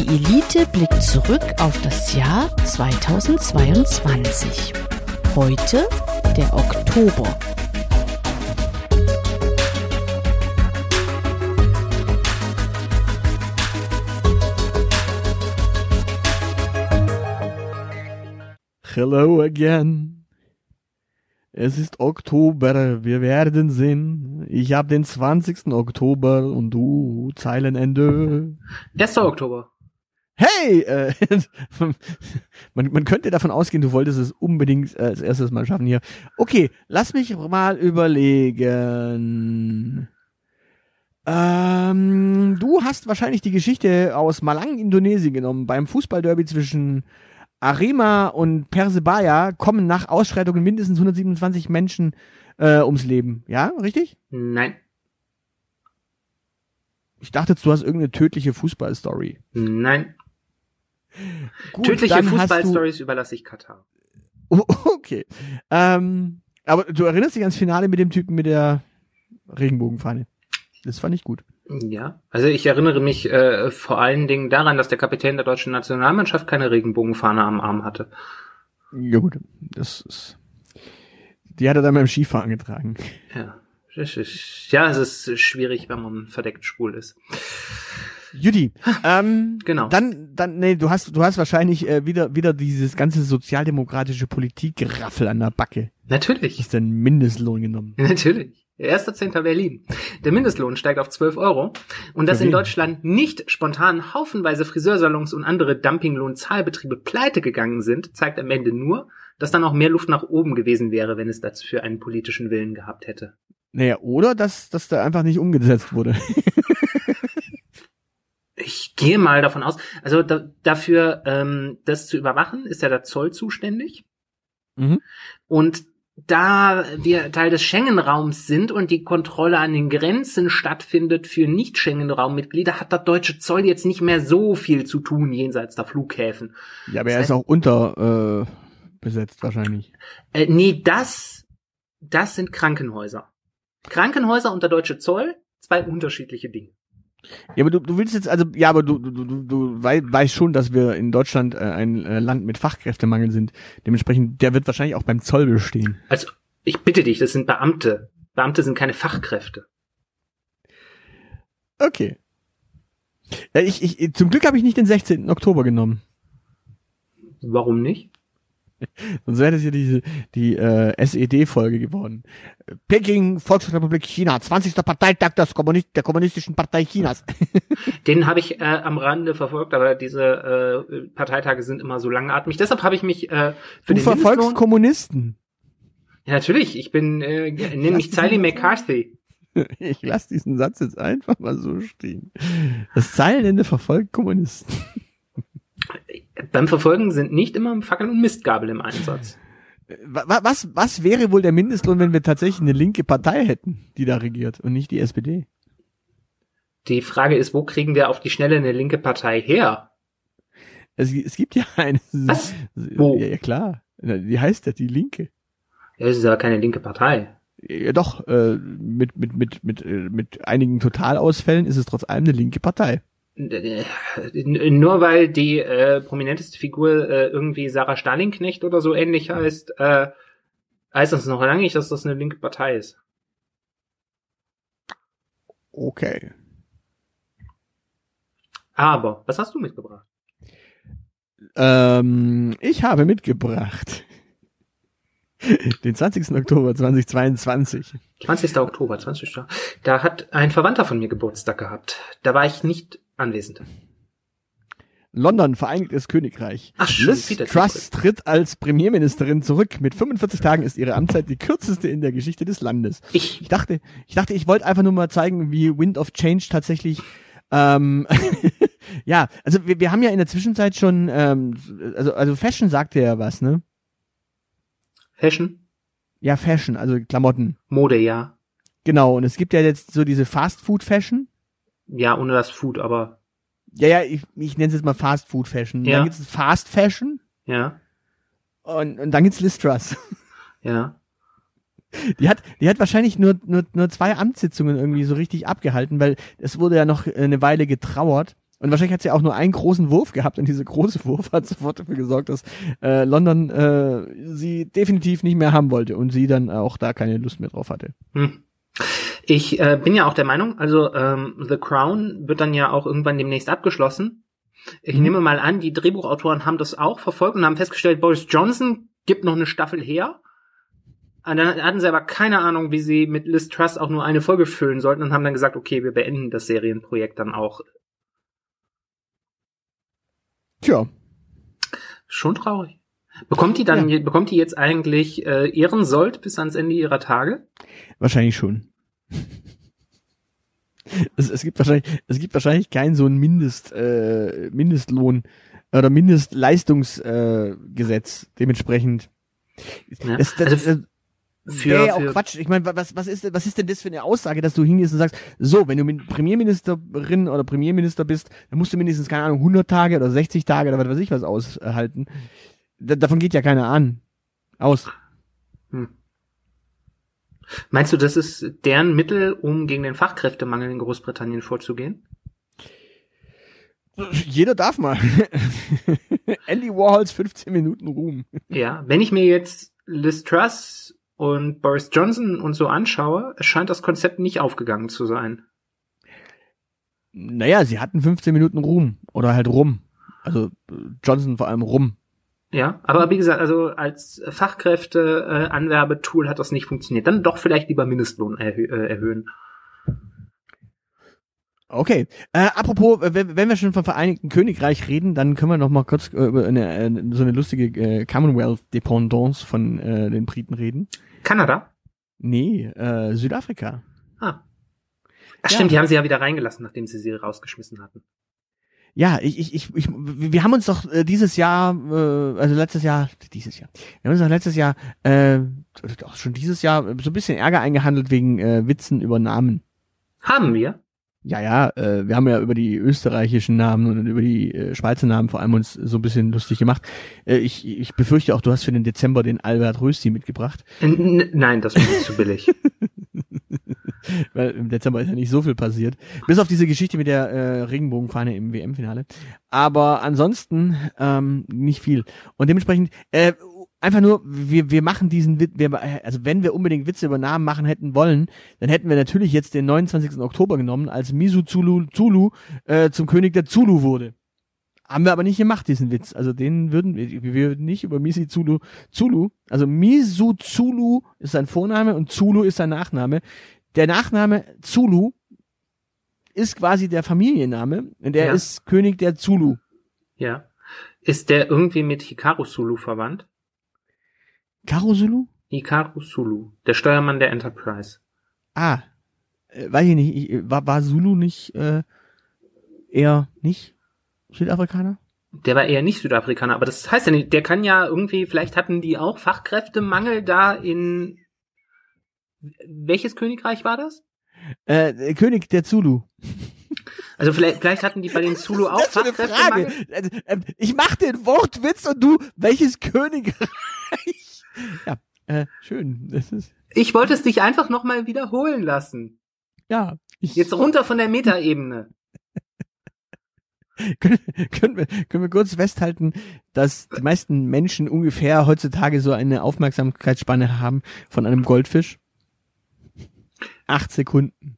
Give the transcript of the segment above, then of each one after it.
Die Elite blickt zurück auf das Jahr 2022. Heute der Oktober. Hello again. Es ist Oktober, wir werden sehen. Ich habe den 20. Oktober und du Zeilenende. 1. Oktober. Hey! Äh, man, man könnte davon ausgehen, du wolltest es unbedingt äh, als erstes mal schaffen hier. Okay, lass mich mal überlegen. Ähm, du hast wahrscheinlich die Geschichte aus Malang, Indonesien genommen, beim Fußballderby zwischen Arima und Persebaya kommen nach Ausschreitungen mindestens 127 Menschen äh, ums Leben. Ja, richtig? Nein. Ich dachte, du hast irgendeine tödliche Fußballstory. Nein. Gut, Tödliche Fußballstories überlasse ich Katar. Oh, okay. Ähm, aber du erinnerst dich ans Finale mit dem Typen mit der Regenbogenfahne. Das fand ich gut. Ja, also ich erinnere mich äh, vor allen Dingen daran, dass der Kapitän der deutschen Nationalmannschaft keine Regenbogenfahne am Arm hatte. Ja gut, das ist. Die hat er dann beim Skifahren getragen. Ja, ja, es ist schwierig, wenn man verdeckt schwul ist. Judy, ähm, Genau. Dann, dann, nee, du hast, du hast wahrscheinlich äh, wieder, wieder dieses ganze sozialdemokratische Politikgeraffel an der Backe. Natürlich, Ist den Mindestlohn genommen. natürlich. Erster Zehnter Berlin. Der Mindestlohn steigt auf 12 Euro. Und dass Für in? Deutschland nicht spontan haufenweise Friseursalons und andere Dumpinglohnzahlbetriebe pleite gegangen sind, zeigt am Ende nur, dass dann auch mehr Luft nach oben gewesen wäre, wenn es dafür einen politischen Willen gehabt hätte. Naja, oder dass, dass da einfach nicht umgesetzt wurde. Ich gehe mal davon aus, also da, dafür, ähm, das zu überwachen, ist ja der Zoll zuständig. Mhm. Und da wir Teil des Schengen-Raums sind und die Kontrolle an den Grenzen stattfindet für Nicht-Schengen-Raum-Mitglieder, hat der deutsche Zoll jetzt nicht mehr so viel zu tun jenseits der Flughäfen. Ja, aber er Das ist auch unter äh, wahrscheinlich. Äh, nee, das, das sind Krankenhäuser. Krankenhäuser und der deutsche Zoll, zwei unterschiedliche Dinge. Ja, aber du, du willst jetzt, also, ja, aber du, du, du, du wei weißt schon, dass wir in Deutschland äh, ein äh, Land mit Fachkräftemangel sind. Dementsprechend, der wird wahrscheinlich auch beim Zoll bestehen. Also, ich bitte dich, das sind Beamte. Beamte sind keine Fachkräfte. Okay. Ja, ich, ich, zum Glück habe ich nicht den 16. Oktober genommen. Warum nicht? Sonst wäre das hier diese, die äh, SED-Folge geworden. Peking, Volksrepublik China, 20. Parteitag des Kommunist der Kommunistischen Partei Chinas. Den habe ich äh, am Rande verfolgt, aber diese äh, Parteitage sind immer so langatmig. Deshalb habe ich mich äh, für Du den verfolgst Mindestlohn- Kommunisten. Ja, natürlich, ich bin äh, nenne mich Sally McCarthy. Ich lasse diesen Satz jetzt einfach mal so stehen. Das Zeilenende verfolgt Kommunisten. Beim Verfolgen sind nicht immer Fackel und Mistgabel im Einsatz. Wa- wa- Was, was wäre wohl der Mindestlohn, wenn wir tatsächlich eine linke Partei hätten, die da regiert und nicht die SPD? Die Frage ist, wo kriegen wir auf die Schnelle eine linke Partei her? Es, es gibt ja eine. Was? Wo? Ja, ja, klar. Die heißt ja die Linke. Ja, das ist aber keine linke Partei. Ja, doch, äh, mit, mit, mit, mit, äh, mit einigen Totalausfällen ist es trotz allem eine linke Partei. Äh, Nur weil die äh, prominenteste Figur äh, irgendwie Sarah Stalinknecht oder so ähnlich heißt, äh, heißt das noch lange nicht, dass das eine linke Partei ist. Okay. Aber, was hast du mitgebracht? Ähm, ich habe mitgebracht den 20. Oktober 2022. 20. Oktober, 20. Da hat ein Verwandter von mir Geburtstag gehabt. Da war ich nicht anwesend. London, Vereinigtes Königreich. Ach, schon Liz Truss tritt als Premierministerin zurück. Mit 45 Tagen ist ihre Amtszeit die kürzeste in der Geschichte des Landes. Ich, Ich dachte, ich dachte, ich wollte einfach nur mal zeigen, wie Wind of Change tatsächlich ähm, ja, also wir, wir haben ja in der Zwischenzeit schon, ähm, also, also Fashion sagt ja was, ne? Fashion, Ja, Fashion, also Klamotten. Mode, ja. Genau, und es gibt ja jetzt so diese Fast Food Fashion. Ja, ohne das Food, aber, Ja, ja, ich, ich nenne es jetzt mal Fast Food Fashion. Ja. Dann gibt es Fast Fashion ja, und, und dann gibt's Liz Truss. ja. Die hat, die hat wahrscheinlich nur, nur, nur zwei Amtssitzungen irgendwie so richtig abgehalten, weil es wurde ja noch eine Weile getrauert Und wahrscheinlich hat sie auch nur einen großen Wurf gehabt und dieser große Wurf hat sofort dafür gesorgt, dass äh, London äh, sie definitiv nicht mehr haben wollte und sie dann auch da keine Lust mehr drauf hatte. Hm. Ich äh, bin ja auch der Meinung, also ähm, The Crown wird dann ja auch irgendwann demnächst abgeschlossen. Ich Mhm. nehme mal an, die Drehbuchautoren haben das auch verfolgt und haben festgestellt, Boris Johnson gibt noch eine Staffel her. Und dann hatten sie aber keine Ahnung, wie sie mit Liz Truss auch nur eine Folge füllen sollten und haben dann gesagt, okay, wir beenden das Serienprojekt dann auch. Tja, Schon traurig. Bekommt die dann, Ja. bekommt die jetzt eigentlich äh, Ehrensold bis ans Ende ihrer Tage? wahrscheinlich schon. Es, es gibt wahrscheinlich, es gibt wahrscheinlich keinen so ein Mindest, äh, Mindestlohn oder Mindestleistungsgesetz äh, dementsprechend. Ja. Das, das, Also das für- wäre ja auch Quatsch. Ich meine, was, was, ist, denn- was ist denn das für eine Aussage, dass du hingehst und sagst, so, wenn du Min- Premierministerin oder Premierminister bist, dann musst du mindestens, keine Ahnung, 100 Tage oder 60 Tage oder was weiß ich was aushalten. Da, davon geht ja keiner an. Aus. Hm. Meinst du, das ist deren Mittel, um gegen den Fachkräftemangel in Großbritannien vorzugehen? Jeder darf mal. Andy Warhols 15 Minuten Ruhm. Ja, wenn ich mir jetzt Liz Truss und Boris Johnson und so anschaue, scheint das Konzept nicht aufgegangen zu sein. Naja, sie hatten 15 Minuten Ruhm. Oder halt Rum. Also äh, Johnson vor allem Rum. Ja, aber wie gesagt, also als Fachkräfte-Anwerbetool hat das nicht funktioniert. Dann doch vielleicht lieber Mindestlohn erhö äh, erhöhen. Okay. Äh, apropos, äh, wenn wenn wir schon vom Vereinigten Königreich reden, dann können wir noch mal kurz äh, über eine, äh, so eine lustige äh, Commonwealth-Dependance von äh, den Briten reden. Kanada? Nee, äh, Südafrika. Ah. Ach Ja. stimmt, die haben sie ja wieder reingelassen, nachdem sie sie rausgeschmissen hatten. Ja, ich, ich, ich, ich, wir haben uns doch äh, dieses Jahr, äh, also letztes Jahr, dieses Jahr, wir haben uns doch letztes Jahr, äh, doch schon dieses Jahr so ein bisschen Ärger eingehandelt wegen äh, Witzen über Namen. Haben wir? Ja, ja, äh, wir haben ja über die österreichischen Namen und über die äh, Schweizer Namen vor allem uns so ein bisschen lustig gemacht. Äh, ich, ich befürchte auch, du hast für den Dezember den Albert Rösti mitgebracht, N n- nein, das ist zu billig. weil im Dezember ist ja nicht so viel passiert. Bis auf diese Geschichte mit der äh, Regenbogenfahne im WM-Finale. Aber ansonsten ähm, nicht viel. Und dementsprechend, äh, einfach nur, wir, wir machen diesen Witz, wir, also wenn wir unbedingt Witze über Namen machen hätten wollen, dann hätten wir natürlich jetzt den 29. Oktober genommen, als Misu Zulu, Zulu äh, zum König der Zulu wurde. Haben wir aber nicht gemacht, diesen Witz. Also den würden wir, wir würden nicht über Misi Zulu, Zulu, also Misu Zulu ist sein Vorname und Zulu ist sein Nachname. Der Nachname Zulu ist quasi der Familienname und der Ja. ist König der Zulu. ja. Ist der irgendwie mit Hikaru Sulu verwandt? Karo Zulu? Hikaru Sulu, der Steuermann der Enterprise. Ah, äh, weiß ich nicht, ich, war, war Zulu nicht äh, eher nicht Südafrikaner? Der war eher nicht Südafrikaner, aber das heißt ja nicht, der kann ja irgendwie, vielleicht hatten die auch Fachkräftemangel da in welches Königreich war das? Äh, König der Zulu. Also vielleicht, vielleicht hatten die bei den Zulu auch Das ist eine. Frage. Äh, äh, Ich mach den Wortwitz und du, welches Königreich? ja, äh, schön. Das ist, Ich wollte es dich einfach nochmal wiederholen lassen. ja. Jetzt runter von der Metaebene. können, können, wir, können wir kurz festhalten, dass die meisten Menschen ungefähr heutzutage so eine Aufmerksamkeitsspanne haben von einem Goldfisch? Acht Sekunden.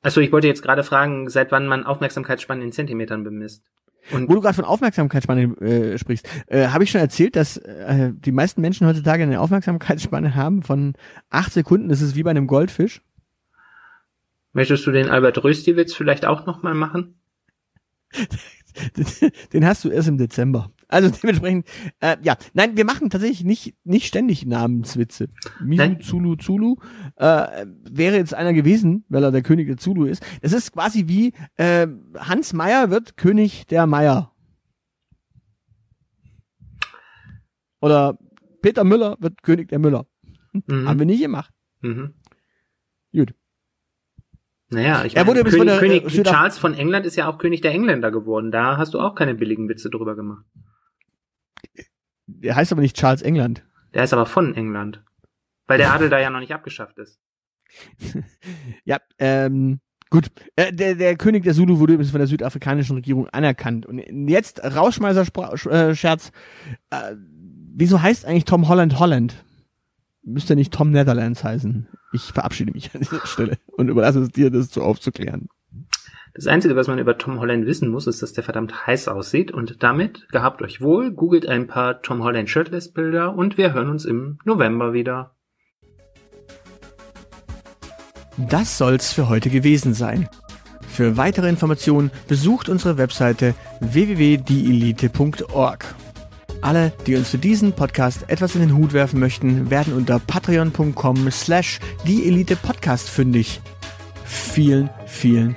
Also ich wollte jetzt gerade fragen, seit wann man Aufmerksamkeitsspannen in Zentimetern bemisst. Und Wo du gerade von Aufmerksamkeitsspanne äh, sprichst, äh, habe ich schon erzählt, dass äh, die meisten Menschen heutzutage eine Aufmerksamkeitsspanne haben von acht Sekunden. Das ist wie bei einem Goldfisch. möchtest du den Albert Rösti-Witz vielleicht auch nochmal machen? Den hast du erst im Dezember. Also dementsprechend, äh, ja, nein, wir machen tatsächlich nicht nicht ständig Namenswitze. Misu Nein. Zulu Zulu äh, wäre jetzt einer gewesen, weil er der König der Zulu ist. Es ist quasi wie äh, Hans Meyer wird König der Meier. Oder Peter Müller wird König der Müller. Mhm. Haben wir nicht gemacht. Mhm. Gut. Naja, ich Er meine, König, der, äh, König Charles von England ist ja auch König der Engländer geworden. Da hast du auch keine billigen Witze drüber gemacht. Der heißt aber nicht Charles England. Der ist aber von England. Weil der Adel da ja noch nicht abgeschafft ist. Ja, ähm, Gut, äh, der, der König der Zulu wurde übrigens von der südafrikanischen Regierung anerkannt. Und jetzt Rauschmeißer-Scherz. Äh, wieso heißt eigentlich Tom Holland Holland? Müsste nicht Tom Netherlands heißen. Ich verabschiede mich an dieser Stelle und überlasse es dir, das so aufzuklären. Das Einzige, was man über Tom Holland wissen muss, ist, dass der verdammt heiß aussieht. Und damit gehabt euch wohl, googelt ein paar Tom Holland Shirtless Bilder und wir hören uns im November wieder. Das soll's für heute gewesen sein. Für weitere Informationen besucht unsere Webseite www.dielite.org. Alle, die uns für diesen Podcast etwas in den Hut werfen möchten, werden unter patreon.com slash dieelitepodcast fündig. Vielen, vielen